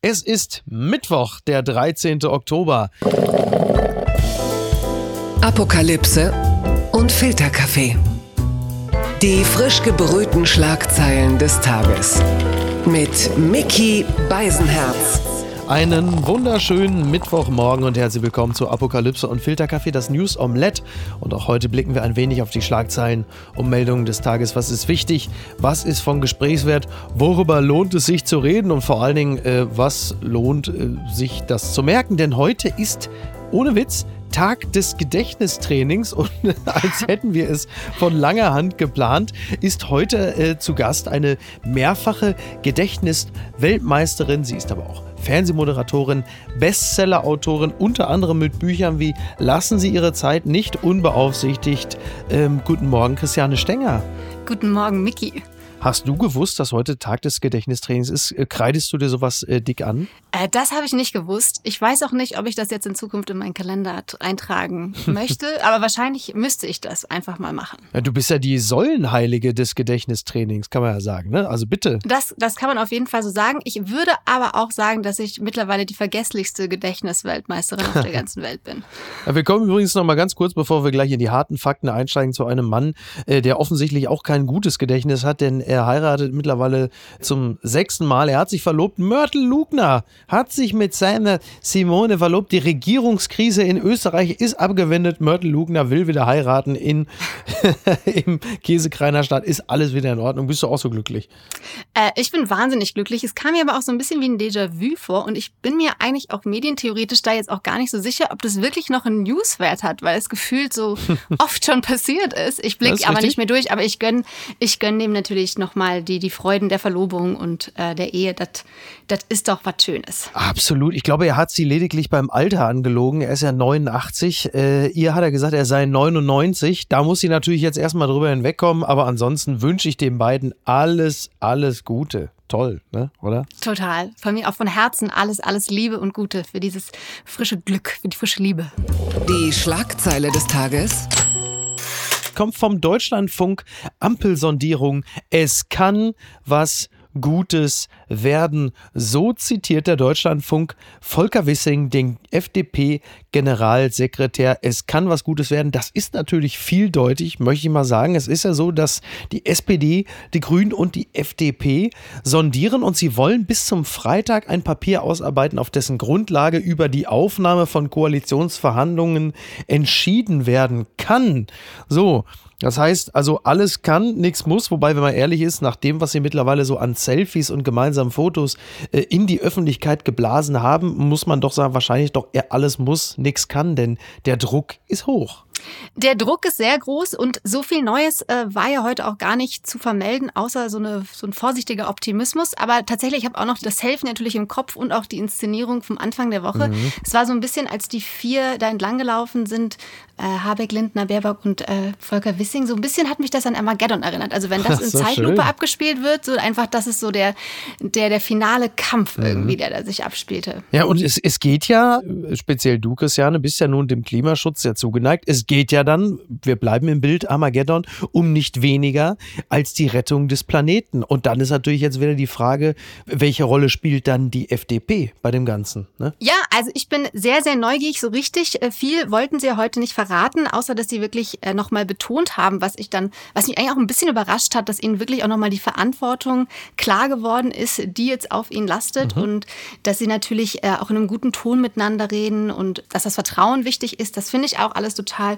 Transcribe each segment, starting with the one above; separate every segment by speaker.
Speaker 1: Es ist Mittwoch, der 13. Oktober.
Speaker 2: Apokalypse und Filterkaffee. Die frisch gebrühten Schlagzeilen des Tages. Mit Mickey Beisenherz.
Speaker 1: Einen wunderschönen Mittwochmorgen und herzlich willkommen zu Apokalypse und Filterkaffee, das News Omelette. Und auch heute blicken wir ein wenig auf die Schlagzeilen und Meldungen des Tages. Was ist wichtig? Was ist von Gesprächswert? Worüber lohnt es sich zu reden? Und vor allen Dingen, äh, was lohnt äh, sich das zu merken? Denn heute ist, ohne Witz, Tag des Gedächtnistrainings und als hätten wir es von langer Hand geplant, ist heute äh, zu Gast eine mehrfache Gedächtnis-Weltmeisterin. Sie ist aber auch Fernsehmoderatorin, Bestseller-Autorin, unter anderem mit Büchern wie Lassen Sie Ihre Zeit nicht unbeaufsichtigt. Ähm, guten Morgen, Christiane Stenger.
Speaker 3: Guten Morgen, Miki.
Speaker 1: Hast du gewusst, dass heute Tag des Gedächtnistrainings ist? Äh, kreidest du dir sowas äh, dick an?
Speaker 3: Äh, das habe ich nicht gewusst. Ich weiß auch nicht, ob ich das jetzt in Zukunft in meinen Kalender eintragen möchte, aber wahrscheinlich müsste ich das einfach mal machen.
Speaker 1: Ja, du bist ja die Säulenheilige des Gedächtnistrainings, kann man ja sagen, ne? Also bitte.
Speaker 3: Das, das kann man auf jeden Fall so sagen. Ich würde aber auch sagen, dass ich mittlerweile die vergesslichste Gedächtnisweltmeisterin auf der ganzen Welt bin.
Speaker 1: Ja, wir kommen übrigens noch mal ganz kurz, bevor wir gleich in die harten Fakten einsteigen, zu einem Mann, äh, der offensichtlich auch kein gutes Gedächtnis hat, denn er heiratet mittlerweile zum sechsten Mal. Er hat sich verlobt. Mörtel Lugner hat sich mit seiner Simone verlobt. Die Regierungskrise in Österreich ist abgewendet. Mörtel Lugner will wieder heiraten in, im Käsekreiner Stadt. Ist alles wieder in Ordnung. Bist du auch so glücklich?
Speaker 3: Äh, ich bin wahnsinnig glücklich. Es kam mir aber auch so ein bisschen wie ein Déjà-vu vor. Und ich bin mir eigentlich auch medientheoretisch da jetzt auch gar nicht so sicher, ob das wirklich noch einen Newswert hat, weil es gefühlt so oft schon passiert ist. Ich blicke aber richtig. nicht mehr durch. Aber ich gönne ich gönn dem natürlich nochmal die, die Freuden der Verlobung und äh, der Ehe, das ist doch was Schönes.
Speaker 1: Absolut. Ich glaube, er hat sie lediglich beim Alter angelogen. Er ist ja 89. Äh, ihr hat er gesagt, er sei 99. Da muss sie natürlich jetzt erstmal drüber hinwegkommen. Aber ansonsten wünsche ich den beiden alles, alles Gute toll, ne? oder?
Speaker 3: Total. Von mir auch von Herzen alles, alles Liebe und Gute für dieses frische Glück, für die frische Liebe.
Speaker 2: Die Schlagzeile des Tages
Speaker 1: kommt vom Deutschlandfunk Ampelsondierung. Es kann was Gutes werden. So zitiert der Deutschlandfunk Volker Wissing, den FDP-Generalsekretär. Es kann was Gutes werden. Das ist natürlich vieldeutig, möchte ich mal sagen. Es ist ja so, dass die SPD, die Grünen und die FDP sondieren und sie wollen bis zum Freitag ein Papier ausarbeiten, auf dessen Grundlage über die Aufnahme von Koalitionsverhandlungen entschieden werden kann. So, das heißt, also alles kann, nichts muss, wobei, wenn man ehrlich ist, nach dem, was sie mittlerweile so an Selfies und gemeinsamen Fotos äh, in die Öffentlichkeit geblasen haben, muss man doch sagen, wahrscheinlich doch eher alles muss, nichts kann, denn der Druck ist hoch.
Speaker 3: Der Druck ist sehr groß und so viel Neues äh, war ja heute auch gar nicht zu vermelden, außer so, eine, so ein vorsichtiger Optimismus. Aber tatsächlich, ich habe auch noch das Helfen natürlich im Kopf und auch die Inszenierung vom Anfang der Woche. Mhm. Es war so ein bisschen, als die vier da entlang gelaufen sind, äh, Habeck, Lindner, Baerbock und äh, Volker Wissing, so ein bisschen hat mich das an Armageddon erinnert. Also wenn das in Zeitlupe schön. abgespielt wird, so einfach, das ist so der, der, der finale Kampf mhm. irgendwie, der da sich abspielte.
Speaker 1: Ja, und es, es geht ja, speziell du, Christiane, bist ja nun dem Klimaschutz sehr zugeneigt. Es geht ja dann, wir bleiben im Bild Armageddon, um nicht weniger als die Rettung des Planeten. Und dann ist natürlich jetzt wieder die Frage, welche Rolle spielt dann die FDP bei dem Ganzen? Ne?
Speaker 3: Ja, also ich bin sehr, sehr neugierig. So richtig äh, viel wollten sie ja heute nicht verraten, außer dass sie wirklich äh, nochmal betont haben, was ich dann, was mich eigentlich auch ein bisschen überrascht hat, dass ihnen wirklich auch nochmal die Verantwortung klar geworden ist, die jetzt auf ihnen lastet mhm. und dass sie natürlich äh, auch in einem guten Ton miteinander reden und dass das Vertrauen wichtig ist. Das finde ich auch alles total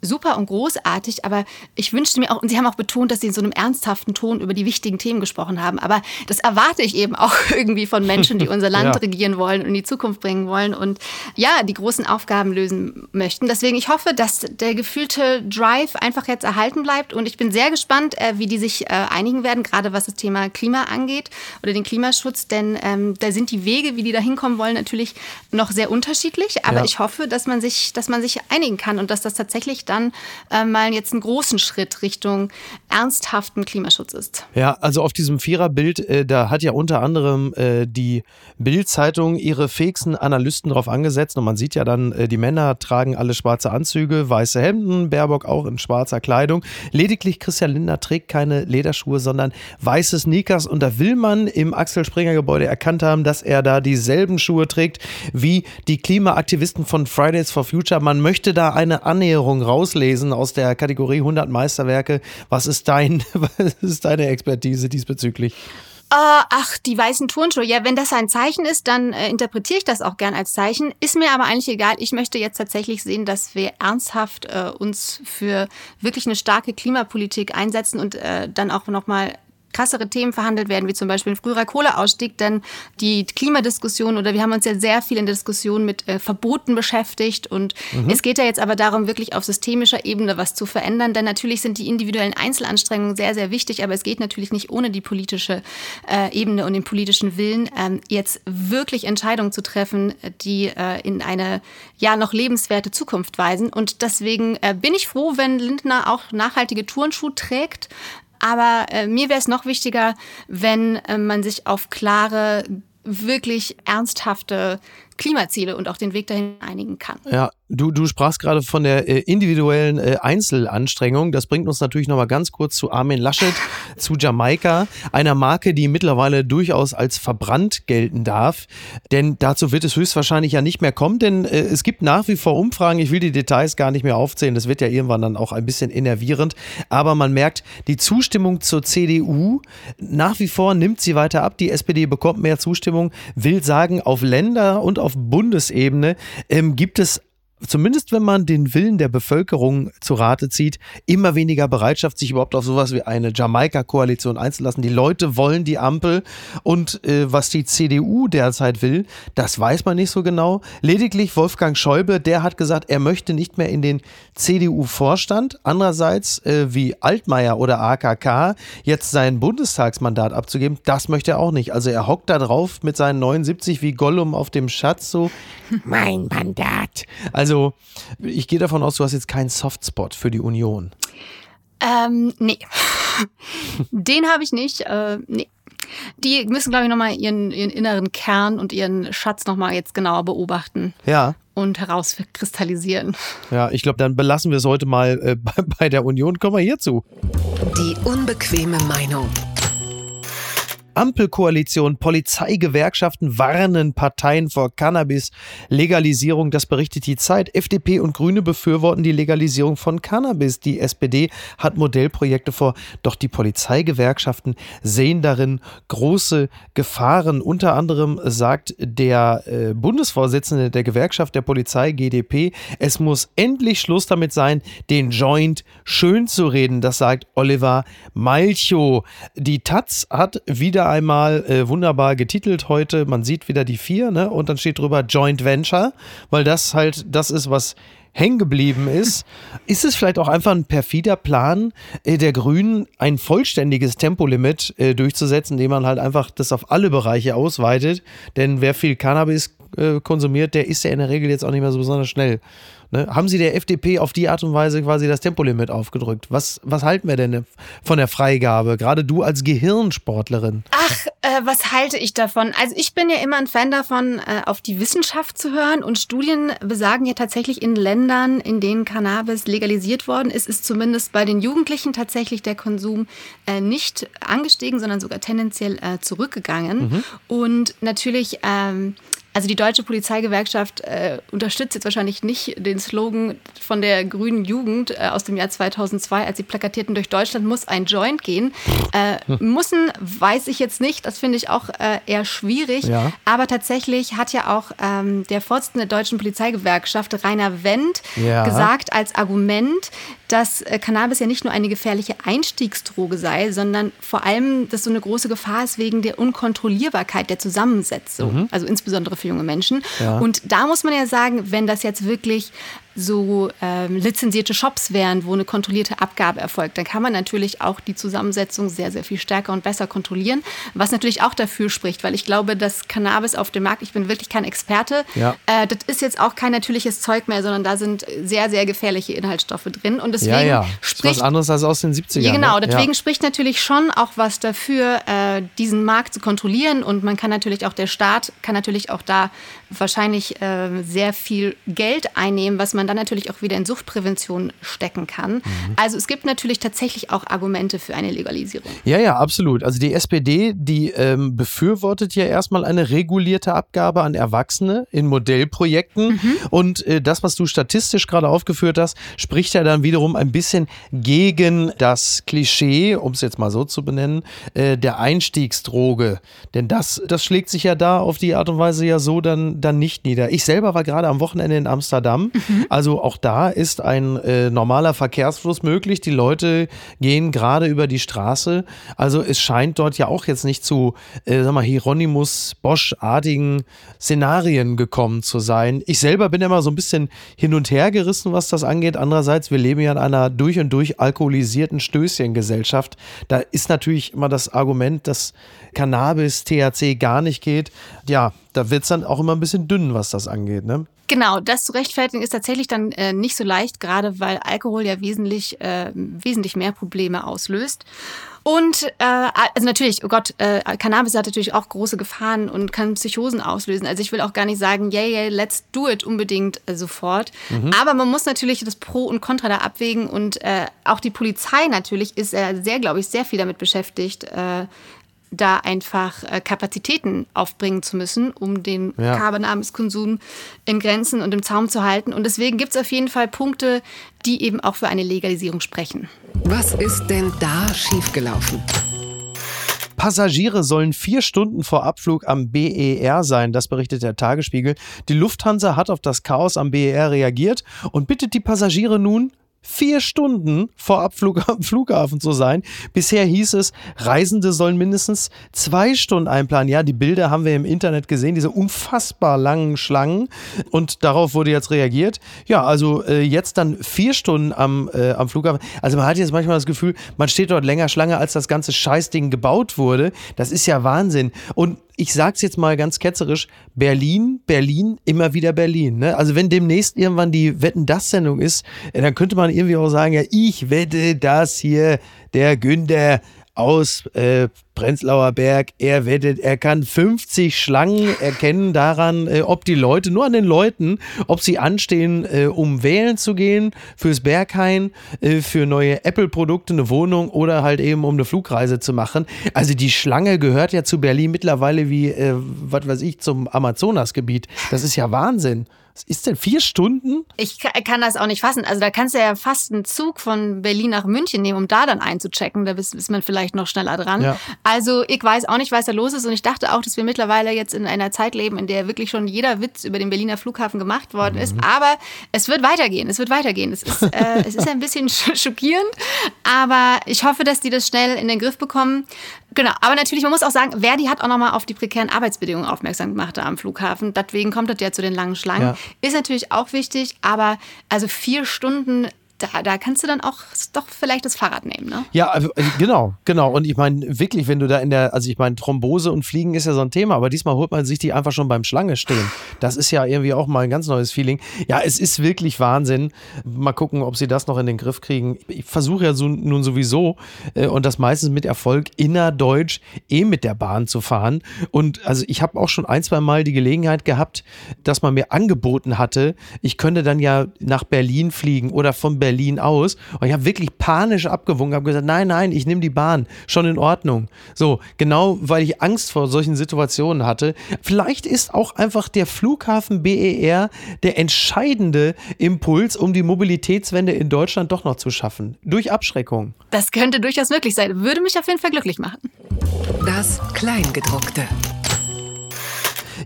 Speaker 3: super und großartig, aber ich wünschte mir auch, und Sie haben auch betont, dass Sie in so einem ernsthaften Ton über die wichtigen Themen gesprochen haben, aber das erwarte ich eben auch irgendwie von Menschen, die unser Land ja. regieren wollen und in die Zukunft bringen wollen und ja, die großen Aufgaben lösen möchten. Deswegen, ich hoffe, dass der gefühlte Drive einfach jetzt erhalten bleibt und ich bin sehr gespannt, äh, wie die sich äh, einigen werden, gerade was das Thema Klima angeht oder den Klimaschutz, denn ähm, da sind die Wege, wie die da hinkommen wollen, natürlich noch sehr unterschiedlich, aber ja. ich hoffe, dass man sich, dass man sich einigen kann und dass das tatsächlich dann äh, mal jetzt einen großen Schritt Richtung ernsthaften Klimaschutz ist.
Speaker 1: Ja, also auf diesem Viererbild, äh, da hat ja unter anderem äh, die Bild-Zeitung ihre fähigsten Analysten drauf angesetzt und man sieht ja dann, äh, die Männer tragen alle schwarze Anzüge, weiße Hemden, Baerbock auch in schwarzer Kleidung. Lediglich Christian Lindner trägt keine Lederschuhe, sondern weiße Sneakers und da will man im Axel Springer Gebäude erkannt haben, dass er da dieselben Schuhe trägt wie die Klimaaktivisten von Fridays for Future. Man möchte da eine Annäherung rauslesen aus der Kategorie 100 Meisterwerke. Was ist dein, was ist deine Expertise diesbezüglich?
Speaker 3: Uh, ach, die weißen Turnschuhe. Ja, wenn das ein Zeichen ist, dann äh, interpretiere ich das auch gern als Zeichen. Ist mir aber eigentlich egal. Ich möchte jetzt tatsächlich sehen, dass wir ernsthaft äh, uns für wirklich eine starke Klimapolitik einsetzen und äh, dann auch nochmal krassere Themen verhandelt werden, wie zum Beispiel ein früherer Kohleausstieg, denn die Klimadiskussion oder wir haben uns ja sehr viel in der Diskussion mit äh, Verboten beschäftigt und mhm. es geht ja jetzt aber darum, wirklich auf systemischer Ebene was zu verändern, denn natürlich sind die individuellen Einzelanstrengungen sehr, sehr wichtig, aber es geht natürlich nicht ohne die politische äh, Ebene und den politischen Willen, ähm, jetzt wirklich Entscheidungen zu treffen, die äh, in eine ja noch lebenswerte Zukunft weisen und deswegen äh, bin ich froh, wenn Lindner auch nachhaltige Turnschuhe trägt, aber äh, mir wäre es noch wichtiger, wenn äh, man sich auf klare, wirklich ernsthafte Klimaziele und auch den Weg dahin einigen kann.
Speaker 1: Ja, du, du sprachst gerade von der äh, individuellen äh, Einzelanstrengung. Das bringt uns natürlich nochmal ganz kurz zu Armin Laschet, zu Jamaika, einer Marke, die mittlerweile durchaus als verbrannt gelten darf. Denn dazu wird es höchstwahrscheinlich ja nicht mehr kommen, denn äh, es gibt nach wie vor Umfragen. Ich will die Details gar nicht mehr aufzählen. Das wird ja irgendwann dann auch ein bisschen innervierend. Aber man merkt, die Zustimmung zur CDU nach wie vor nimmt sie weiter ab. Die SPD bekommt mehr Zustimmung, will sagen, auf Länder und auf auf Bundesebene. Ähm, gibt es zumindest wenn man den Willen der Bevölkerung zu Rate zieht, immer weniger Bereitschaft, sich überhaupt auf sowas wie eine Jamaika-Koalition einzulassen. Die Leute wollen die Ampel und äh, was die CDU derzeit will, das weiß man nicht so genau. Lediglich Wolfgang Schäuble, der hat gesagt, er möchte nicht mehr in den CDU-Vorstand. Andererseits, äh, wie Altmaier oder AKK, jetzt sein Bundestagsmandat abzugeben, das möchte er auch nicht. Also er hockt da drauf mit seinen 79 wie Gollum auf dem Schatz so, mein Mandat. Also also, ich gehe davon aus, du hast jetzt keinen Softspot für die Union.
Speaker 3: Ähm, nee. Den habe ich nicht. Äh, nee. Die müssen, glaube ich, nochmal ihren, ihren inneren Kern und ihren Schatz nochmal jetzt genauer beobachten.
Speaker 1: Ja.
Speaker 3: Und herauskristallisieren.
Speaker 1: Ja, ich glaube, dann belassen wir es heute mal äh, bei, bei der Union. Kommen wir hierzu.
Speaker 2: Die unbequeme Meinung.
Speaker 1: Ampelkoalition, Polizeigewerkschaften warnen Parteien vor Cannabis-Legalisierung. Das berichtet die Zeit. FDP und Grüne befürworten die Legalisierung von Cannabis. Die SPD hat Modellprojekte vor. Doch die Polizeigewerkschaften sehen darin große Gefahren. Unter anderem sagt der äh, Bundesvorsitzende der Gewerkschaft der Polizei, GDP, es muss endlich Schluss damit sein, den Joint schön zu reden. Das sagt Oliver Malchow. Die Taz hat wieder einmal äh, wunderbar getitelt heute. Man sieht wieder die vier, ne? Und dann steht drüber Joint Venture, weil das halt das ist, was hängen geblieben ist. Ist es vielleicht auch einfach ein perfider Plan äh, der Grünen, ein vollständiges Tempolimit äh, durchzusetzen, indem man halt einfach das auf alle Bereiche ausweitet? Denn wer viel Cannabis äh, konsumiert, der ist ja in der Regel jetzt auch nicht mehr so besonders schnell. Ne? Haben Sie der FDP auf die Art und Weise quasi das Tempolimit aufgedrückt? Was, was halten wir denn von der Freigabe? Gerade du als Gehirnsportlerin.
Speaker 3: Ach, äh, was halte ich davon? Also ich bin ja immer ein Fan davon, äh, auf die Wissenschaft zu hören. Und Studien besagen ja tatsächlich in Ländern, in denen Cannabis legalisiert worden ist, ist zumindest bei den Jugendlichen tatsächlich der Konsum äh, nicht angestiegen, sondern sogar tendenziell äh, zurückgegangen. Mhm. Und natürlich ähm, also die deutsche Polizeigewerkschaft äh, unterstützt jetzt wahrscheinlich nicht den Slogan von der grünen Jugend äh, aus dem Jahr 2002, als sie plakatierten, durch Deutschland muss ein Joint gehen. Äh, hm. Müssen weiß ich jetzt nicht, das finde ich auch äh, eher schwierig. Ja. Aber tatsächlich hat ja auch ähm, der Vorsitzende der deutschen Polizeigewerkschaft, Rainer Wendt, ja. gesagt als Argument, dass äh, Cannabis ja nicht nur eine gefährliche Einstiegsdroge sei, sondern vor allem, dass so eine große Gefahr ist wegen der Unkontrollierbarkeit der Zusammensetzung, mhm. also insbesondere für junge Menschen. Ja. Und da muss man ja sagen, wenn das jetzt wirklich so ähm, lizenzierte Shops wären, wo eine kontrollierte Abgabe erfolgt, dann kann man natürlich auch die Zusammensetzung sehr, sehr viel stärker und besser kontrollieren. Was natürlich auch dafür spricht, weil ich glaube, dass Cannabis auf dem Markt, ich bin wirklich kein Experte,
Speaker 1: Ja.
Speaker 3: äh, das ist jetzt auch kein natürliches Zeug mehr, sondern da sind sehr, sehr gefährliche Inhaltsstoffe drin. Und deswegen
Speaker 1: ja, ja. Ist
Speaker 3: spricht
Speaker 1: was anderes als aus den 70ern.
Speaker 3: ja, genau,
Speaker 1: ne?
Speaker 3: deswegen spricht natürlich schon auch was dafür, äh, diesen Markt zu kontrollieren und man kann natürlich auch, der Staat kann natürlich auch da wahrscheinlich äh, sehr viel Geld einnehmen, was man dann natürlich auch wieder in Suchtprävention stecken kann.
Speaker 1: Mhm.
Speaker 3: Also es gibt natürlich tatsächlich auch Argumente für eine Legalisierung.
Speaker 1: Ja, ja, absolut. Also die SPD, die ähm, befürwortet ja erstmal eine regulierte Abgabe an Erwachsene in Modellprojekten. Und äh, das, was du statistisch gerade aufgeführt hast, spricht ja dann wiederum ein bisschen gegen das Klischee, um es jetzt mal so zu benennen, äh, der Einstiegsdroge. Denn das, das schlägt sich ja da auf die Art und Weise ja so dann, dann nicht nieder. Ich selber war gerade am Wochenende in Amsterdam. Also auch da ist ein äh, normaler Verkehrsfluss möglich. Die Leute gehen gerade über die Straße. Also es scheint dort ja auch jetzt nicht zu, äh, sag mal, Hieronymus Bosch-artigen Szenarien gekommen zu sein. Ich selber bin immer so ein bisschen hin und her gerissen, was das angeht. Andererseits, wir leben ja in einer durch und durch alkoholisierten Stößchengesellschaft. Da ist natürlich immer das Argument, dass Cannabis, THC gar nicht geht. Ja, da wird es dann auch immer ein bisschen dünn, was das angeht. Ne?
Speaker 3: Genau, das zu rechtfertigen ist tatsächlich dann äh, nicht so leicht, gerade weil Alkohol ja wesentlich, äh, wesentlich mehr Probleme auslöst. Und äh, also natürlich, oh Gott, äh, Cannabis hat natürlich auch große Gefahren und kann Psychosen auslösen. Also ich will auch gar nicht sagen, yeah, yeah, let's do it unbedingt äh, sofort. Aber man muss natürlich das Pro und Contra da abwägen und äh, auch die Polizei natürlich ist äh, sehr, glaube ich, sehr viel damit beschäftigt, äh, da einfach äh, Kapazitäten aufbringen zu müssen, um den
Speaker 1: Ja.
Speaker 3: Cannabiskonsum in Grenzen und im Zaum zu halten. Und deswegen gibt es auf jeden Fall Punkte, die eben auch für eine Legalisierung sprechen.
Speaker 2: Was ist denn da schiefgelaufen?
Speaker 1: Passagiere sollen vier Stunden vor Abflug am BER sein, das berichtet der Tagesspiegel. Die Lufthansa hat auf das Chaos am BER reagiert und bittet die Passagiere nun, vier Stunden vor Abflug am Flughafen zu sein. Bisher hieß es, Reisende sollen mindestens zwei Stunden einplanen. Ja, die Bilder haben wir im Internet gesehen, diese unfassbar langen Schlangen. Und darauf wurde jetzt reagiert. Ja, also äh, jetzt dann vier Stunden am, äh, am Flughafen. Also man hat jetzt manchmal das Gefühl, man steht dort länger Schlange, als das ganze Scheißding gebaut wurde. Das ist ja Wahnsinn. Und ich sag's jetzt mal ganz ketzerisch, Berlin, Berlin, immer wieder Berlin. Ne? Also wenn demnächst irgendwann die Wetten das Sendung ist, äh, dann könnte man irgendwie auch sagen, ja, ich wette, dass hier der Günther aus äh, Prenzlauer Berg, er wettet, er kann 50 Schlangen erkennen daran, äh, ob die Leute, nur an den Leuten, ob sie anstehen, äh, um wählen zu gehen, fürs Berghain, äh, für neue Apple-Produkte, eine Wohnung oder halt eben um eine Flugreise zu machen. Also die Schlange gehört ja zu Berlin mittlerweile wie, äh, was weiß ich, zum Amazonasgebiet. Das ist ja Wahnsinn. Was ist denn vier Stunden?
Speaker 3: Ich ka- kann das auch nicht fassen. Also da kannst du ja fast einen Zug von Berlin nach München nehmen, um da dann einzuchecken. Da bist, ist man vielleicht noch schneller dran.
Speaker 1: Ja.
Speaker 3: Also ich weiß auch nicht, was da los ist. Und ich dachte auch, dass wir mittlerweile jetzt in einer Zeit leben, in der wirklich schon jeder Witz über den Berliner Flughafen gemacht worden ist. Aber es wird weitergehen. Es wird weitergehen. Es ist, äh, es ist ein bisschen sch- schockierend. Aber ich hoffe, dass die das schnell in den Griff bekommen. Genau, aber natürlich, man muss auch sagen, Verdi hat auch nochmal auf die prekären Arbeitsbedingungen aufmerksam gemacht da am Flughafen. Deswegen kommt das ja zu den langen Schlangen.
Speaker 1: Ja.
Speaker 3: Ist natürlich auch wichtig, aber also vier Stunden, da, da kannst du dann auch doch vielleicht das Fahrrad nehmen, ne?
Speaker 1: Ja, also, äh, genau, genau. Und ich meine, wirklich, wenn du da in der, also ich meine, Thrombose und Fliegen ist ja so ein Thema, aber diesmal holt man sich die einfach schon beim Schlange stehen. Das ist ja irgendwie auch mal ein ganz neues Feeling. Ja, es ist wirklich Wahnsinn. Mal gucken, ob sie das noch in den Griff kriegen. Ich versuche ja so, nun sowieso äh, und das meistens mit Erfolg innerdeutsch eh mit der Bahn zu fahren. Und also ich habe auch schon ein, zwei Mal die Gelegenheit gehabt, dass man mir angeboten hatte, ich könnte dann ja nach Berlin fliegen oder von Berlin aus. Und ich habe wirklich panisch abgewunken, habe gesagt, nein, nein, ich nehme die Bahn, schon in Ordnung. So, genau, weil ich Angst vor solchen Situationen hatte. Vielleicht ist auch einfach der Flughafen BER der entscheidende Impuls, um die Mobilitätswende in Deutschland doch noch zu schaffen. Durch Abschreckung.
Speaker 3: Das könnte durchaus möglich sein. Würde mich auf jeden Fall glücklich machen.
Speaker 2: Das Kleingedruckte.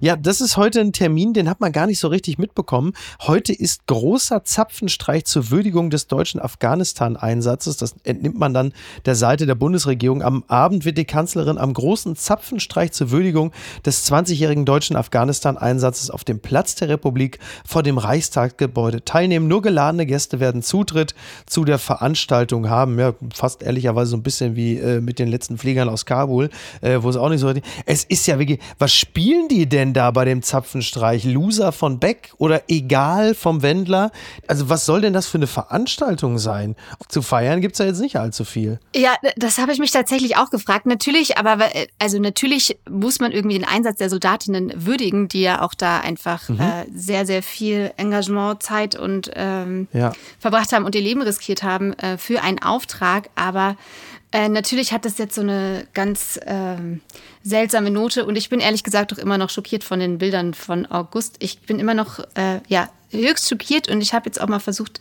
Speaker 1: Ja, das ist heute ein Termin, den hat man gar nicht so richtig mitbekommen. Heute ist großer Zapfenstreich zur Würdigung des deutschen Afghanistan-Einsatzes. Das entnimmt man dann der Seite der Bundesregierung. Am Abend wird die Kanzlerin am großen Zapfenstreich zur Würdigung des 20-jährigen deutschen Afghanistan-Einsatzes auf dem Platz der Republik vor dem Reichstagsgebäude teilnehmen. Nur geladene Gäste werden Zutritt zu der Veranstaltung haben. Ja, fast ehrlicherweise so ein bisschen wie äh, mit den letzten Fliegern aus Kabul, äh, wo es auch nicht so richtig. Es ist ja wirklich, was spielen die denn da bei dem Zapfenstreich? Loser von Beck oder egal vom Wendler? Also, was soll denn das für eine Veranstaltung sein? Zu feiern gibt es ja jetzt nicht allzu viel.
Speaker 3: Ja, das habe ich mich tatsächlich auch gefragt. Natürlich, aber also natürlich muss man irgendwie den Einsatz der Soldatinnen würdigen, die ja auch da einfach mhm. äh, sehr, sehr viel Engagement, Zeit und ähm, ja. verbracht haben und ihr Leben riskiert haben äh, für einen Auftrag. Aber äh, natürlich hat das jetzt so eine ganz ähm, seltsame Note und ich bin ehrlich gesagt auch immer noch schockiert von den Bildern von August. Ich bin immer noch äh, ja höchst schockiert und ich habe jetzt auch mal versucht,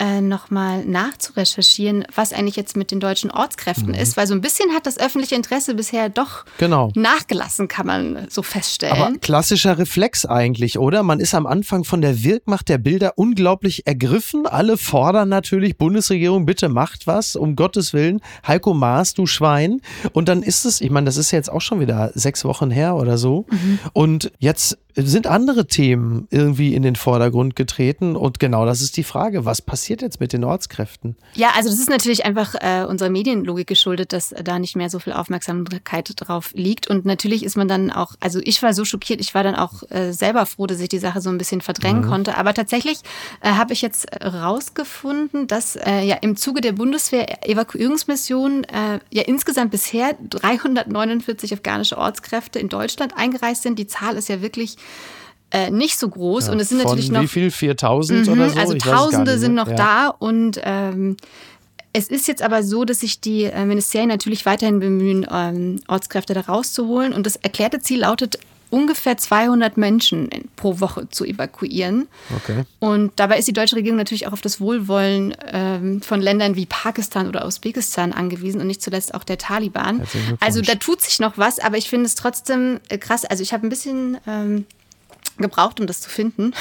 Speaker 3: äh, nochmal nachzurecherchieren, was eigentlich jetzt mit den deutschen Ortskräften mhm. ist, weil so ein bisschen hat das öffentliche Interesse bisher doch genau. nachgelassen, kann man so feststellen.
Speaker 1: Aber klassischer Reflex eigentlich, oder? Man ist am Anfang von der Wirkmacht der Bilder unglaublich ergriffen. Alle fordern natürlich, Bundesregierung, bitte macht was, um Gottes Willen. Heiko Maas, du Schwein. Und dann ist es, ich meine, das ist jetzt auch schon wieder sechs Wochen her oder so. Mhm. Und jetzt sind andere Themen irgendwie in den Vordergrund getreten. Und genau das ist die Frage, was passiert jetzt mit den Ortskräften?
Speaker 3: Ja, also das ist natürlich einfach äh, unserer Medienlogik geschuldet, dass da nicht mehr so viel Aufmerksamkeit drauf liegt. Und natürlich ist man dann auch, also ich war so schockiert, ich war dann auch äh, selber froh, dass ich die Sache so ein bisschen verdrängen mhm. konnte. Aber tatsächlich äh, habe ich jetzt rausgefunden, dass äh, ja im Zuge der Bundeswehr-Evakuierungsmission äh, ja insgesamt bisher 349 afghanische Ortskräfte in Deutschland eingereist sind. Die Zahl ist ja wirklich äh, nicht so groß. Ja, und es sind natürlich noch.
Speaker 1: Wie viel? 4000 mhm, oder so?
Speaker 3: Also ich Tausende sind noch ja. da und. Ähm, es ist jetzt aber so, dass sich die äh, Ministerien natürlich weiterhin bemühen, ähm, Ortskräfte da rauszuholen. Und das erklärte Ziel lautet, ungefähr 200 Menschen pro Woche zu evakuieren. Okay. Und dabei ist die deutsche Regierung natürlich auch auf das Wohlwollen ähm, von Ländern wie Pakistan oder Usbekistan angewiesen und nicht zuletzt auch der Taliban. Also da tut sich noch was, aber ich finde es trotzdem äh, krass. Also ich habe ein bisschen ähm, gebraucht, um das zu finden.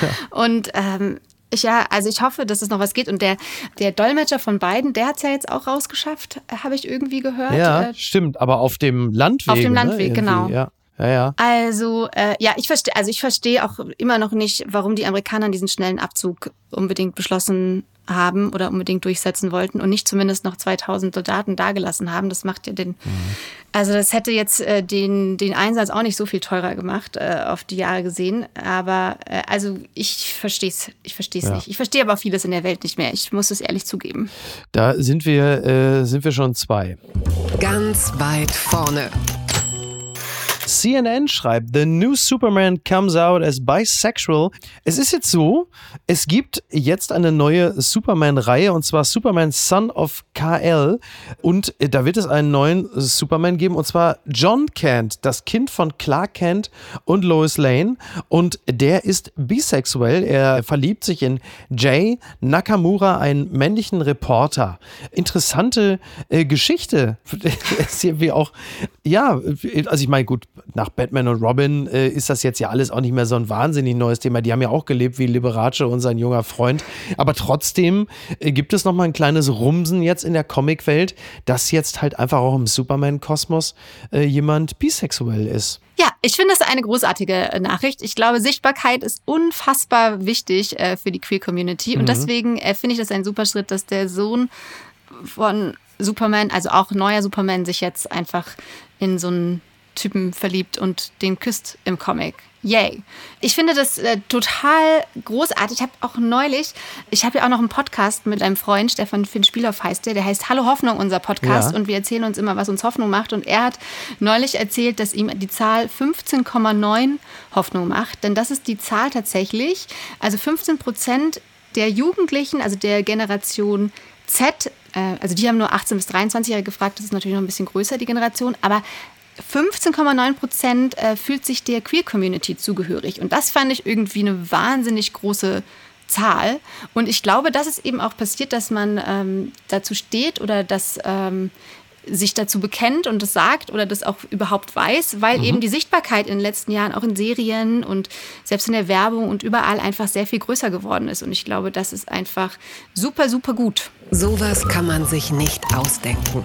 Speaker 3: Ja. Und ähm, ich, ja, also ich hoffe, dass es noch was geht. Und der, der Dolmetscher von beiden, der hat es ja jetzt auch rausgeschafft, habe ich irgendwie gehört.
Speaker 1: Ja, äh, stimmt, aber auf dem Landweg.
Speaker 3: Auf dem ne, Landweg, ne? genau.
Speaker 1: Ja. Ja, ja.
Speaker 3: Also, äh, ja, ich verstehe, also ich verstehe auch immer noch nicht, warum die Amerikaner diesen schnellen Abzug unbedingt beschlossen haben oder unbedingt durchsetzen wollten und nicht zumindest noch 2000 Soldaten dagelassen haben. Das macht ja den, mhm. also das hätte jetzt äh, den, den Einsatz auch nicht so viel teurer gemacht, äh, auf die Jahre gesehen. Aber äh, also ich verstehe es, ich verstehe es ja. nicht. Ich verstehe aber vieles in der Welt nicht mehr. Ich muss es ehrlich zugeben.
Speaker 1: Da sind wir, äh, sind wir schon zwei.
Speaker 2: Ganz weit vorne.
Speaker 1: CNN schreibt, The new Superman comes out as bisexual. Es ist jetzt so, es gibt jetzt eine neue Superman-Reihe und zwar Superman Son of KL und da wird es einen neuen Superman geben und zwar John Kent, das Kind von Clark Kent und Lois Lane und der ist bisexuell. Er verliebt sich in Jay Nakamura, einen männlichen Reporter. Interessante äh, Geschichte. ist wie auch, ja, also ich meine, gut, nach Batman und Robin äh, ist das jetzt ja alles auch nicht mehr so ein wahnsinnig neues Thema. Die haben ja auch gelebt wie Liberace und sein junger Freund. Aber trotzdem äh, gibt es noch mal ein kleines Rumsen jetzt in der Comicwelt, dass jetzt halt einfach auch im Superman-Kosmos äh, jemand bisexuell ist.
Speaker 3: Ja, ich finde das eine großartige äh, Nachricht. Ich glaube, Sichtbarkeit ist unfassbar wichtig äh, für die Queer-Community. Mhm. Und deswegen äh, finde ich das ein super Schritt, dass der Sohn von Superman, also auch neuer Superman, sich jetzt einfach in so ein Typen verliebt und den küsst im Comic. Yay. Ich finde das äh, total großartig. Ich habe auch neulich, ich habe ja auch noch einen Podcast mit einem Freund, Stefan Finn Spielhoff heißt der, der heißt Hallo Hoffnung, unser Podcast. Ja. Und wir erzählen uns immer, was uns Hoffnung macht. Und er hat neulich erzählt, dass ihm die Zahl 15,9 Hoffnung macht. Denn das ist die Zahl tatsächlich. Also 15 Prozent der Jugendlichen, also der Generation Z, äh, also die haben nur 18 bis 23 Jahre gefragt, das ist natürlich noch ein bisschen größer, die Generation, aber 15,9 Prozent äh, fühlt sich der Queer-Community zugehörig. Und das fand ich irgendwie eine wahnsinnig große Zahl. Und ich glaube, dass es eben auch passiert, dass man ähm, dazu steht oder dass ähm, sich dazu bekennt und das sagt oder das auch überhaupt weiß, weil mhm. eben die Sichtbarkeit in den letzten Jahren auch in Serien und selbst in der Werbung und überall einfach sehr viel größer geworden ist. Und ich glaube, das ist einfach super, super gut.
Speaker 2: Sowas kann man sich nicht ausdenken.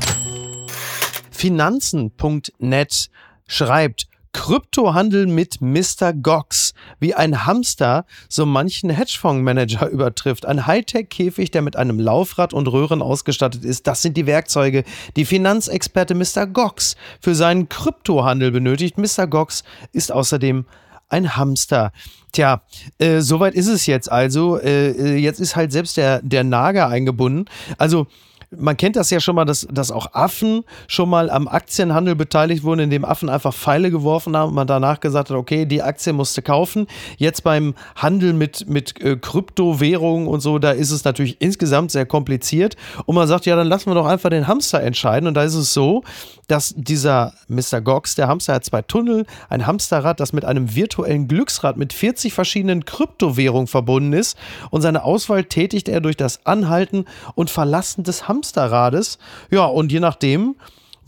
Speaker 1: Finanzen.net schreibt, Kryptohandel mit Mr. Gox, wie ein Hamster so manchen Hedgefondsmanager übertrifft. Ein Hightech-Käfig, der mit einem Laufrad und Röhren ausgestattet ist. Das sind die Werkzeuge, die Finanzexperte Mr. Gox für seinen Kryptohandel benötigt. Mr. Gox ist außerdem ein Hamster. Tja, äh, soweit ist es jetzt also. Äh, äh jetzt ist halt selbst der, der Nager eingebunden. Also man kennt das ja schon mal, dass, dass auch Affen schon mal am Aktienhandel beteiligt wurden, indem Affen einfach Pfeile geworfen haben und man danach gesagt hat, okay, die Aktie musste kaufen. Jetzt beim Handel mit, mit äh, Kryptowährungen und so, da ist es natürlich insgesamt sehr kompliziert. Und man sagt, ja, dann lassen wir doch einfach den Hamster entscheiden. Und da ist es so, dass dieser Mr. Gox, der Hamster hat zwei Tunnel, ein Hamsterrad, das mit einem virtuellen Glücksrad mit 40 verschiedenen Kryptowährungen verbunden ist. Und seine Auswahl tätigt er durch das Anhalten und Verlassen des. Hamsterrades. Ja, und je nachdem,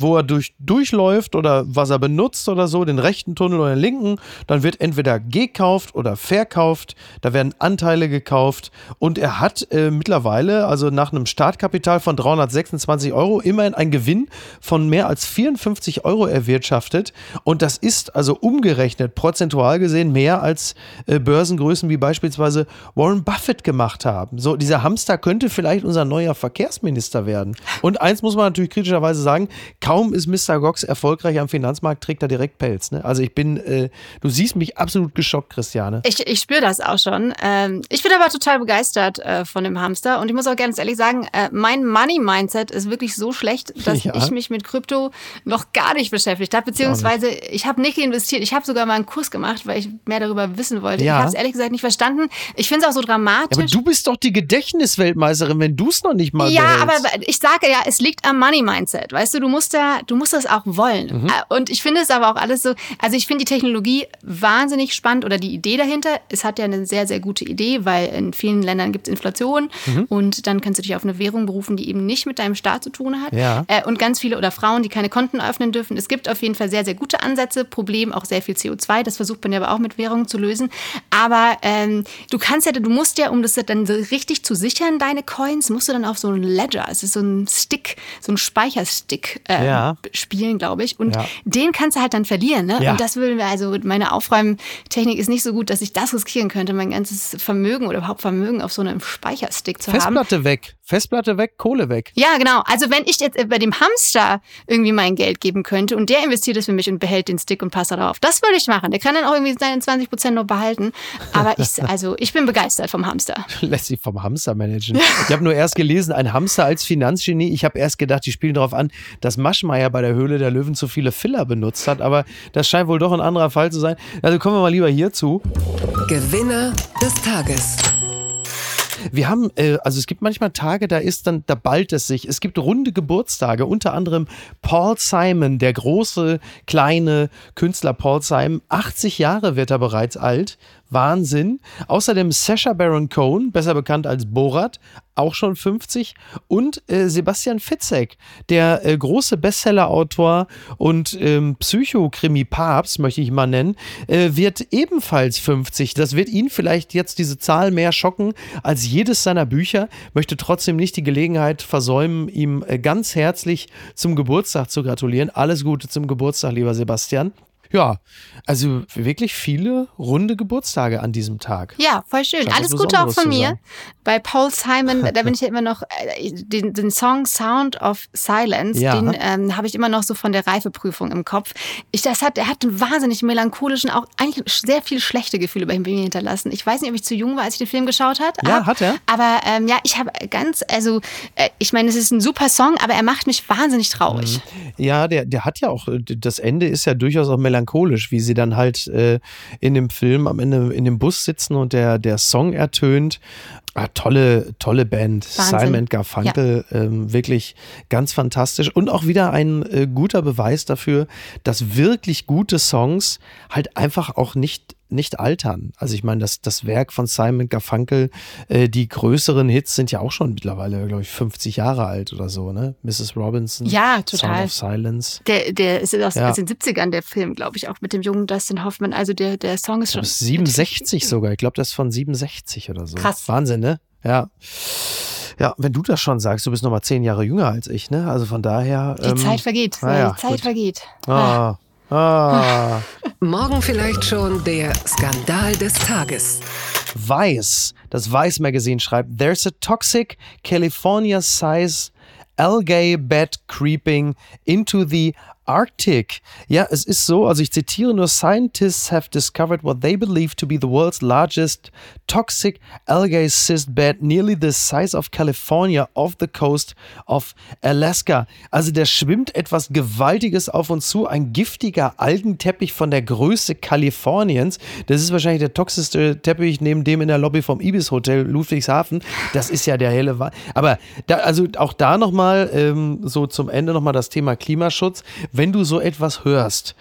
Speaker 1: wo er durch, durchläuft oder was er benutzt oder so, den rechten Tunnel oder den linken, dann wird entweder gekauft oder verkauft, da werden Anteile gekauft und er hat äh, mittlerweile, also nach einem Startkapital von 326 Euro, immerhin einen Gewinn von mehr als 54 Euro erwirtschaftet und das ist also umgerechnet, prozentual gesehen, mehr als äh, Börsengrößen wie beispielsweise Warren Buffett gemacht haben. So, dieser Hamster könnte vielleicht unser neuer Verkehrsminister werden. Und eins muss man natürlich kritischerweise sagen, kaum ist Mr. Gox erfolgreich am Finanzmarkt, trägt er direkt Pelz. Ne? Also ich bin, äh, du siehst mich absolut geschockt, Christiane.
Speaker 3: Ich, ich spüre das auch schon. Ähm, ich bin aber total begeistert äh, von dem Hamster und ich muss auch ganz ehrlich sagen, äh, mein Money-Mindset ist wirklich so schlecht, dass ja. ich mich mit Krypto noch gar nicht beschäftigt habe, beziehungsweise ich habe nicht investiert. Ich habe sogar mal einen Kurs gemacht, weil ich mehr darüber wissen wollte. Ja. Ich habe es ehrlich gesagt nicht verstanden. Ich finde es auch so dramatisch.
Speaker 1: Ja, aber du bist doch die Gedächtnisweltmeisterin, wenn du es noch nicht mal
Speaker 3: Ja, behältst. aber ich sage ja, es liegt am Money-Mindset. Weißt du, du musst ja da, du musst das auch wollen. Mhm. Äh, und ich finde es aber auch alles so, also ich finde die Technologie wahnsinnig spannend oder die Idee dahinter. Es hat ja eine sehr, sehr gute Idee, weil in vielen Ländern gibt es Inflation mhm. und dann kannst du dich auf eine Währung berufen, die eben nicht mit deinem Staat zu tun hat. Ja. Äh, und ganz viele oder Frauen, die keine Konten öffnen dürfen. Es gibt auf jeden Fall sehr, sehr gute Ansätze. Problem auch sehr viel CO2. Das versucht man ja aber auch mit Währungen zu lösen. Aber ähm, du kannst ja, du musst ja, um das dann so richtig zu sichern, deine Coins, musst du dann auf so einen Ledger, es ist so ein Stick, so ein Speicherstick äh, ja. Spielen, glaube ich. Und ja. den kannst du halt dann verlieren. Ne? Ja. Und das will also meine Aufräumtechnik ist nicht so gut, dass ich das riskieren könnte, mein ganzes Vermögen oder überhaupt Vermögen auf so einem Speicherstick zu
Speaker 1: Festplatte
Speaker 3: haben.
Speaker 1: Festplatte weg. Festplatte weg, Kohle weg.
Speaker 3: Ja, genau. Also wenn ich jetzt bei dem Hamster irgendwie mein Geld geben könnte und der investiert es für mich und behält den Stick und passt darauf, das würde ich machen. Der kann dann auch irgendwie seine 20 Prozent noch behalten. Aber ich, also ich bin begeistert vom Hamster.
Speaker 1: Lässt sich vom Hamster managen. Ich habe nur erst gelesen, ein Hamster als Finanzgenie. Ich habe erst gedacht, die spielen darauf an, dass Maschmeyer bei der Höhle der Löwen zu viele Filler benutzt hat. Aber das scheint wohl doch ein anderer Fall zu sein. Also kommen wir mal lieber hierzu.
Speaker 2: Gewinner des Tages.
Speaker 1: Wir haben, äh, also es gibt manchmal Tage, da ist dann, da ballt es sich. Es gibt runde Geburtstage, unter anderem Paul Simon, der große, kleine Künstler Paul Simon. 80 Jahre wird er bereits alt. Wahnsinn. Außerdem Sasha Baron Cohen, besser bekannt als Borat, auch schon 50. Und äh, Sebastian Fitzek, der äh, große Bestseller-Autor und ähm, Psychokrimi-Papst, möchte ich mal nennen, äh, wird ebenfalls 50. Das wird ihn vielleicht jetzt diese Zahl mehr schocken als jedes seiner Bücher. Möchte trotzdem nicht die Gelegenheit versäumen, ihm äh, ganz herzlich zum Geburtstag zu gratulieren. Alles Gute zum Geburtstag, lieber Sebastian. Ja, also wirklich viele runde Geburtstage an diesem Tag.
Speaker 3: Ja, voll schön. Scheint Alles Gute auch von mir. Bei Paul Simon, da bin ich ja immer noch, äh, den, den Song Sound of Silence, ja. den ähm, habe ich immer noch so von der Reifeprüfung im Kopf. Ich, das hat, er hat einen wahnsinnig melancholischen, auch eigentlich sehr viel schlechte Gefühle bei mir hinterlassen. Ich weiß nicht, ob ich zu jung war, als ich den Film geschaut habe.
Speaker 1: Ja, hat er.
Speaker 3: Aber ähm, ja, ich habe ganz, also äh, ich meine, es ist ein super Song, aber er macht mich wahnsinnig traurig.
Speaker 1: Mhm. Ja, der, der hat ja auch, das Ende ist ja durchaus auch melancholisch, wie sie dann halt äh, in dem Film am Ende in dem Bus sitzen und der, der Song ertönt. Ah, tolle, tolle Band. Wahnsinn. Simon Garfunkel, ja. ähm, wirklich ganz fantastisch. Und auch wieder ein äh, guter Beweis dafür, dass wirklich gute Songs halt einfach auch nicht nicht altern. Also ich meine, das, das Werk von Simon Garfunkel, äh, die größeren Hits sind ja auch schon mittlerweile, glaube ich, 50 Jahre alt oder so, ne? Mrs. Robinson.
Speaker 3: Ja, total.
Speaker 1: Sound of Silence.
Speaker 3: Der, der ist aus,
Speaker 1: Ja.
Speaker 3: aus den 70ern, der Film, glaube ich, auch mit dem jungen Dustin Hoffman. Also der, der Song ist schon.
Speaker 1: glaube, 67 sogar. Ich glaube, das ist von 67 oder so.
Speaker 3: Krass.
Speaker 1: Wahnsinn, ne? Ja. Ja, wenn du das schon sagst, du bist noch mal zehn Jahre jünger als ich, ne? Also von daher.
Speaker 3: Die Zeit vergeht.
Speaker 1: ah ja,
Speaker 3: die Zeit
Speaker 1: gut.
Speaker 3: vergeht.
Speaker 1: Ah, ah.
Speaker 2: Morgen vielleicht schon der Skandal des Tages.
Speaker 1: Weiß, das Weiß Magazine schreibt, there's a toxic California size algae bed creeping into the Arctic. Ja, es ist so, also ich zitiere nur, Scientists have discovered what they believe to be the world's largest toxic algae cyst bed, nearly the size of California off the coast of Alaska. Also der schwimmt etwas Gewaltiges auf uns zu, ein giftiger Algenteppich von der Größe Kaliforniens. Das ist wahrscheinlich der toxischste Teppich neben dem in der Lobby vom Ibis Hotel Ludwigshafen. Das ist ja der helle Wa Aber da, also auch da nochmal, ähm, so zum Ende nochmal das Thema Klimaschutz. Wenn du so etwas hörst,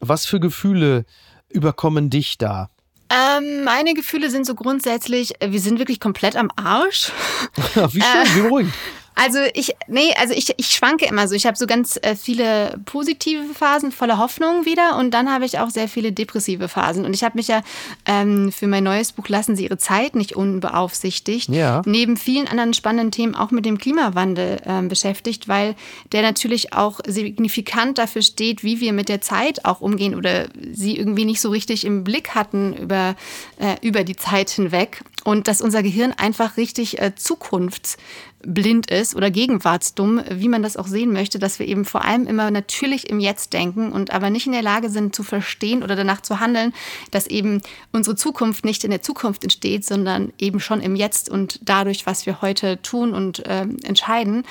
Speaker 1: was für Gefühle überkommen dich da?
Speaker 3: Ähm, meine Gefühle sind so grundsätzlich, äh, wir sind wirklich komplett am Arsch.
Speaker 1: Wie schön, wie beruhigend.
Speaker 3: Also ich, nee, also ich, ich schwanke immer so. Ich habe so ganz äh, viele positive Phasen voller Hoffnung wieder und dann habe ich auch sehr viele depressive Phasen. Und ich habe mich ja ähm, für mein neues Buch Lassen Sie Ihre Zeit nicht unbeaufsichtigt,
Speaker 1: Ja.
Speaker 3: neben vielen anderen spannenden Themen auch mit dem Klimawandel ähm, beschäftigt, weil der natürlich auch signifikant dafür steht, wie wir mit der Zeit auch umgehen oder sie irgendwie nicht so richtig im Blick hatten über, äh, über die Zeit hinweg. Und dass unser Gehirn einfach richtig äh, zukunftsblind ist oder gegenwartsdumm, wie man das auch sehen möchte, dass wir eben vor allem immer natürlich im Jetzt denken und aber nicht in der Lage sind zu verstehen oder danach zu handeln, dass eben unsere Zukunft nicht in der Zukunft entsteht, sondern eben schon im Jetzt und dadurch, was wir heute tun und ähm, entscheiden.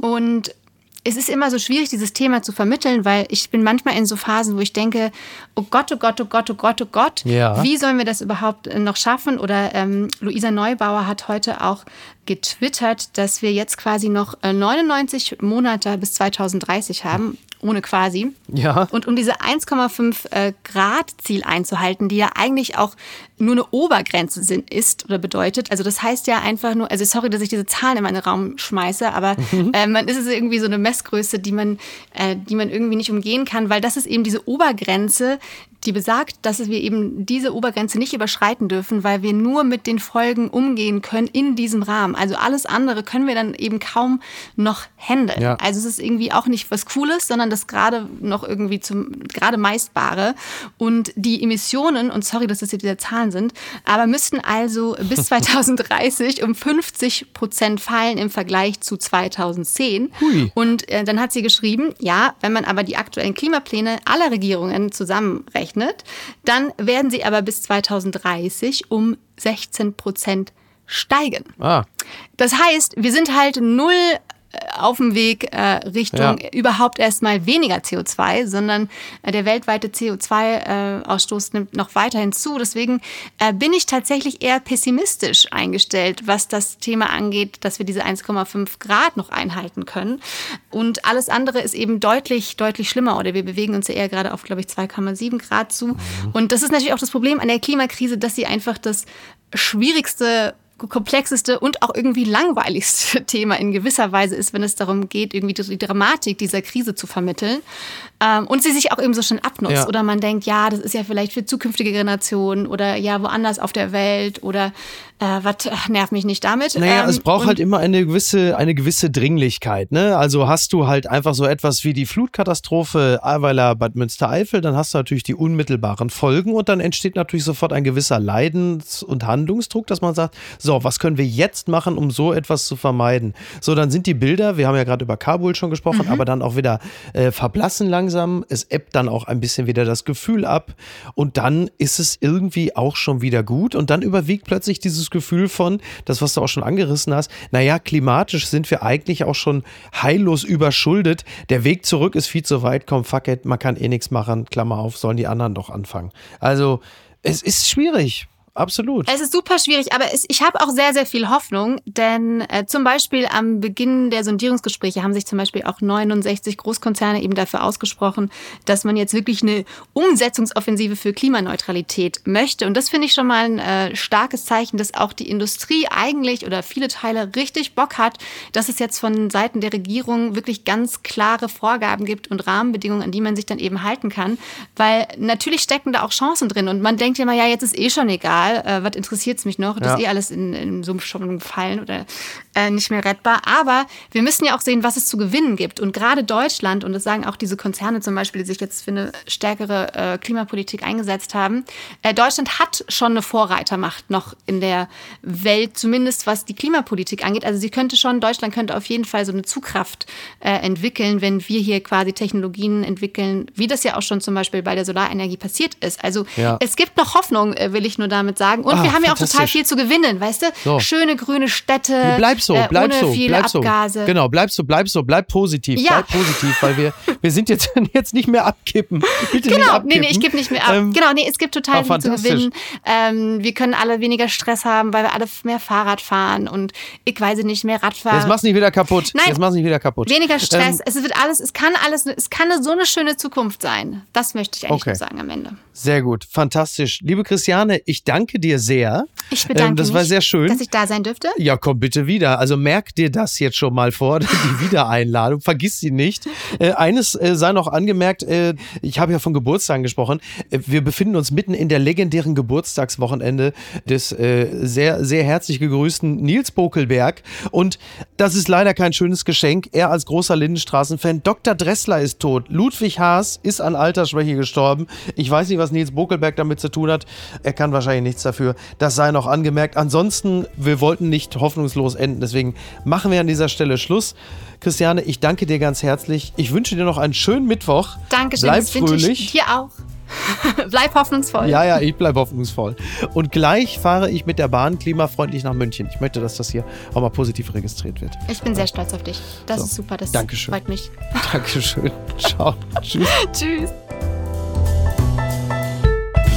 Speaker 3: Und es ist immer so schwierig, dieses Thema zu vermitteln, weil ich bin manchmal in so Phasen, wo ich denke, oh Gott, oh Gott, oh Gott, oh Gott, oh Gott,
Speaker 1: Ja.
Speaker 3: wie sollen wir das überhaupt äh, noch schaffen? Oder ähm, Luisa Neubauer hat heute auch getwittert, dass wir jetzt quasi noch äh, 99 Monate bis 2030 haben, ohne quasi.
Speaker 1: Ja.
Speaker 3: Und um diese 1,5 äh, Grad Ziel einzuhalten, die ja eigentlich auch nur eine Obergrenze sind, ist oder bedeutet. Also das heißt ja einfach nur, also sorry, dass ich diese Zahlen in meinen Raum schmeiße, aber äh, man ist es irgendwie so eine Messgröße, die man, äh, die man irgendwie nicht umgehen kann, weil das ist eben diese Obergrenze, die besagt, dass wir eben diese Obergrenze nicht überschreiten dürfen, weil wir nur mit den Folgen umgehen können in diesem Rahmen. Also alles andere können wir dann eben kaum noch handeln.
Speaker 1: Ja.
Speaker 3: Also es ist irgendwie auch nicht was Cooles, sondern das gerade noch irgendwie zum gerade meistbare. Und die Emissionen, und sorry, dass das jetzt wieder Zahlen sind, aber müssten also bis 2030 um 50 Prozent fallen im Vergleich zu 2010.
Speaker 1: Hui.
Speaker 3: Und äh, dann hat sie geschrieben, ja, wenn man aber die aktuellen Klimapläne aller Regierungen zusammenrechnet, dann werden sie aber bis 2030 um 16 Prozent steigen.
Speaker 1: Ah,
Speaker 3: Das heißt, wir sind halt null auf dem Weg äh, Richtung
Speaker 1: Ja.
Speaker 3: überhaupt erstmal weniger CO2, sondern äh, der weltweite CO2-Ausstoß nimmt noch weiterhin zu. Deswegen äh, bin ich tatsächlich eher pessimistisch eingestellt, was das Thema angeht, dass wir diese 1,5 Grad noch einhalten können. Und alles andere ist eben deutlich, deutlich schlimmer. Oder wir bewegen uns ja eher gerade auf, glaube ich, 2,7 Grad zu. Und das ist natürlich auch das Problem an der Klimakrise, dass sie einfach das schwierigste komplexeste und auch irgendwie langweiligste Thema in gewisser Weise ist, wenn es darum geht, irgendwie die Dramatik dieser Krise zu vermitteln. Ähm, und sie sich auch eben so schön abnutzt.
Speaker 1: Ja.
Speaker 3: Oder man denkt, ja, das ist ja vielleicht für zukünftige Generationen oder ja, woanders auf der Welt oder äh, was nervt mich nicht damit.
Speaker 1: Naja,
Speaker 3: Ähm,
Speaker 1: es braucht halt immer eine gewisse, eine gewisse Dringlichkeit. Ne? Also hast du halt einfach so etwas wie die Flutkatastrophe Ahrweiler Bad Münstereifel, dann hast du natürlich die unmittelbaren Folgen und dann entsteht natürlich sofort ein gewisser Leidens- und Handlungsdruck, dass man sagt, so, was können wir jetzt machen, um so etwas zu vermeiden? So, dann sind die Bilder, wir haben ja gerade über Kabul schon gesprochen, aber dann auch wieder äh, verblassen langsam. Es ebbt dann auch ein bisschen wieder das Gefühl ab und dann ist es irgendwie auch schon wieder gut und dann überwiegt plötzlich dieses Gefühl von, das, was du auch schon angerissen hast, naja, klimatisch sind wir eigentlich auch schon heillos überschuldet. Der Weg zurück ist viel zu weit, komm, fuck it, man kann eh nichts machen, Klammer auf, sollen die anderen doch anfangen. Also, es ist schwierig. Absolut.
Speaker 3: Es ist super schwierig, aber es, ich habe auch sehr, sehr viel Hoffnung, denn äh, zum Beispiel am Beginn der Sondierungsgespräche haben sich zum Beispiel auch 69 Großkonzerne eben dafür ausgesprochen, dass man jetzt wirklich eine Umsetzungsoffensive für Klimaneutralität möchte. Und das finde ich schon mal ein äh, starkes Zeichen, dass auch die Industrie eigentlich oder viele Teile richtig Bock hat, dass es jetzt von Seiten der Regierung wirklich ganz klare Vorgaben gibt und Rahmenbedingungen, an die man sich dann eben halten kann. Weil natürlich stecken da auch Chancen drin und man denkt ja immer, ja, jetzt ist eh schon egal, äh, was interessiert es mich noch, das
Speaker 1: Ja.
Speaker 3: ist eh alles in, in einem schon gefallen oder äh, nicht mehr rettbar. Aber wir müssen ja auch sehen, was es zu gewinnen gibt. Und gerade Deutschland, und das sagen auch diese Konzerne zum Beispiel, die sich jetzt für eine stärkere äh, Klimapolitik eingesetzt haben, äh, Deutschland hat schon eine Vorreitermacht noch in der Welt, zumindest was die Klimapolitik angeht. Also sie könnte schon, Deutschland könnte auf jeden Fall so eine Zugkraft äh, entwickeln, wenn wir hier quasi Technologien entwickeln, wie das ja auch schon zum Beispiel bei der Solarenergie passiert ist. Also
Speaker 1: Ja.
Speaker 3: es gibt noch Hoffnung, äh, will ich nur damit sagen. Und
Speaker 1: Ah,
Speaker 3: wir haben ja auch total viel zu gewinnen, weißt du?
Speaker 1: So.
Speaker 3: Schöne grüne Städte,
Speaker 1: Bleib so,
Speaker 3: äh,
Speaker 1: bleib
Speaker 3: ohne
Speaker 1: so, bleib so.
Speaker 3: Abgase.
Speaker 1: Genau, bleib so, bleib so, bleib positiv,
Speaker 3: Ja.
Speaker 1: bleib positiv, weil wir, wir sind jetzt, jetzt nicht mehr abkippen. Bitte nicht
Speaker 3: Genau, nee,
Speaker 1: abkippen.
Speaker 3: nee, ich gebe nicht mehr ab.
Speaker 1: Ähm,
Speaker 3: genau, nee, es gibt total
Speaker 1: ah,
Speaker 3: viel zu gewinnen. Ähm, wir können alle weniger Stress haben, weil wir alle mehr Fahrrad fahren und ich weiß nicht, mehr Radfahren.
Speaker 1: Jetzt mach's nicht wieder kaputt.
Speaker 3: Nein.
Speaker 1: Jetzt mach's nicht wieder kaputt.
Speaker 3: Weniger Stress.
Speaker 1: Ähm,
Speaker 3: es wird alles, es kann alles, es kann eine, so eine schöne Zukunft sein. Das möchte ich eigentlich
Speaker 1: Okay.
Speaker 3: nur sagen am Ende.
Speaker 1: sehr gut, fantastisch. Liebe Christiane, ich danke dir sehr.
Speaker 3: Ich bedanke
Speaker 1: Ähm, das
Speaker 3: mich,
Speaker 1: war sehr schön.
Speaker 3: dass ich da sein dürfte.
Speaker 1: Ja, komm bitte wieder. Also merk dir das jetzt schon mal vor, die Wiedereinladung. Vergiss sie nicht. Äh, eines äh, sei noch angemerkt, äh, ich habe ja von Geburtstagen gesprochen. Äh, wir befinden uns mitten in der legendären Geburtstagswochenende des äh, sehr, sehr herzlich gegrüßten Nils Bokelberg. Und das ist leider kein schönes Geschenk. Er als großer Lindenstraßen-Fan. Dr. Dressler ist tot. Ludwig Haas ist an Altersschwäche gestorben. Ich weiß nicht, was Nils Bokelberg damit zu tun hat. Er kann wahrscheinlich nichts dafür. Das sei noch angemerkt. Ansonsten, wir wollten nicht hoffnungslos enden. Deswegen machen wir an dieser Stelle Schluss. Christiane, ich danke dir ganz herzlich. Ich wünsche dir noch einen schönen Mittwoch.
Speaker 3: Dankeschön.
Speaker 1: Bleib
Speaker 3: das wünsche ich
Speaker 1: fröhlich.
Speaker 3: dir auch. Bleib hoffnungsvoll.
Speaker 1: Ja, ja, ich bleibe hoffnungsvoll. Und gleich fahre ich mit der Bahn klimafreundlich nach München. Ich möchte, dass das hier auch mal positiv registriert wird.
Speaker 3: Ich bin sehr stolz auf dich. Das
Speaker 1: So.
Speaker 3: ist super. Das
Speaker 1: Dankeschön.
Speaker 3: freut mich.
Speaker 1: Dankeschön. Ciao. Tschüss.
Speaker 3: Tschüss.